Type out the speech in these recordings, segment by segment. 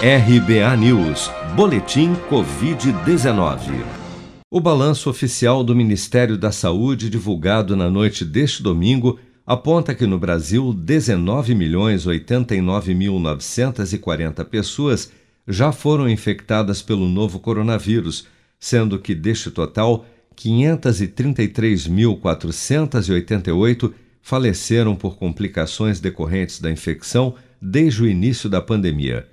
RBA News, Boletim Covid-19. O balanço oficial do Ministério da Saúde, divulgado na noite deste domingo, aponta que no Brasil 19.089.940 pessoas já foram infectadas pelo novo coronavírus, sendo que deste total, 533.488 faleceram por complicações decorrentes da infecção desde o início da pandemia.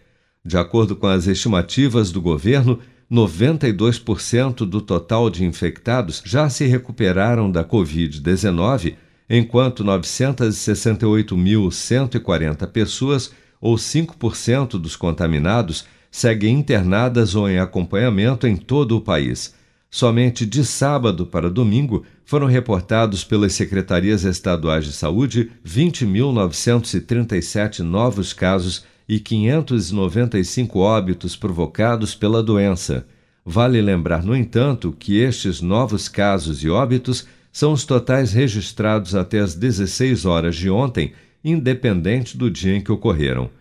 De acordo com as estimativas do governo, 92% do total de infectados já se recuperaram da Covid-19, enquanto 968.140 pessoas, ou 5% dos contaminados, seguem internadas ou em acompanhamento em todo o país. Somente de sábado para domingo foram reportados pelas secretarias estaduais de saúde 20.937 novos casos e 595 óbitos provocados pela doença. Vale lembrar, no entanto, que estes novos casos e óbitos são os totais registrados até as 16 horas de ontem, independente do dia em que ocorreram.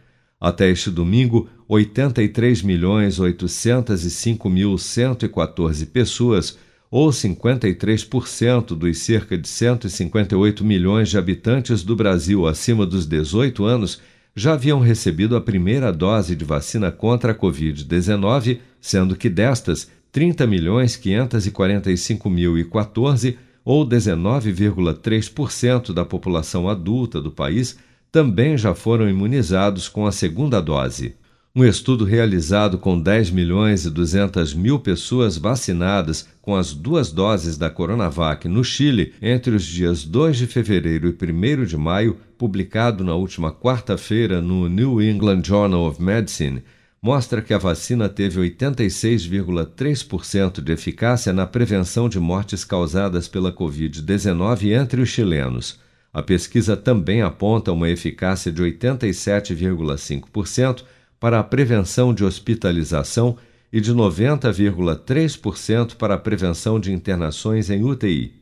Até este domingo, 83.805.114 pessoas, ou 53% dos cerca de 158 milhões de habitantes do Brasil acima dos 18 anos, já haviam recebido a primeira dose de vacina contra a Covid-19, sendo que destas, 30 milhões 545 mil e 14, ou 19,3% da população adulta do país, também já foram imunizados com a segunda dose. Um estudo realizado com 10 milhões e 200 mil pessoas vacinadas com as duas doses da Coronavac no Chile entre os dias 2 de fevereiro e 1 de maio, publicado na última quarta-feira no New England Journal of Medicine, mostra que a vacina teve 86,3% de eficácia na prevenção de mortes causadas pela Covid-19 entre os chilenos. A pesquisa também aponta uma eficácia de 87,5% para a prevenção de hospitalização e de 90,3% para a prevenção de internações em UTI.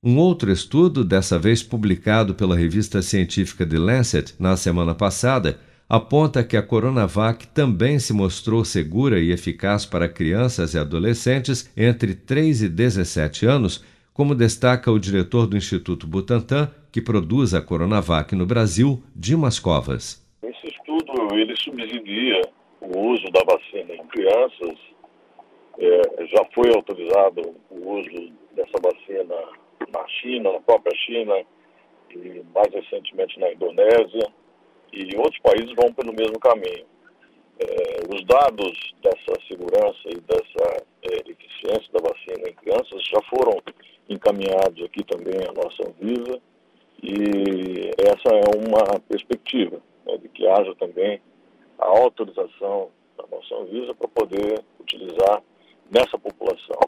Um outro estudo, dessa vez publicado pela revista científica The Lancet na semana passada, aponta que a Coronavac também se mostrou segura e eficaz para crianças e adolescentes entre 3 e 17 anos, como destaca o diretor do Instituto Butantan, que produz a Coronavac no Brasil, Dimas Covas ele subsidia o uso da vacina em crianças. É, já foi autorizado o uso dessa vacina na China, na própria China, e mais recentemente na Indonésia, e outros países vão pelo mesmo caminho. É, os dados dessa segurança e dessa é, eficiência da vacina em crianças já foram encaminhados aqui também à nossa Anvisa, e essa é uma perspectiva né, de que haja também a autorização da nossa Anvisa para poder utilizar nessa população.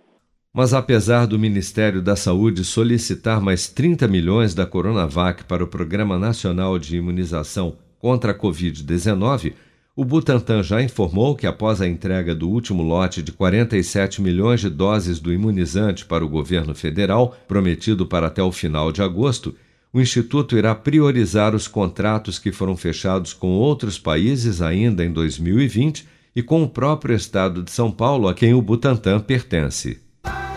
Mas apesar do Ministério da Saúde solicitar mais 30 milhões da Coronavac para o Programa Nacional de Imunização contra a Covid-19, o Butantan já informou que após a entrega do último lote de 47 milhões de doses do imunizante para o governo federal, prometido para até o final de agosto, o Instituto irá priorizar os contratos que foram fechados com outros países ainda em 2020 e com o próprio estado de São Paulo, a quem o Butantan pertence.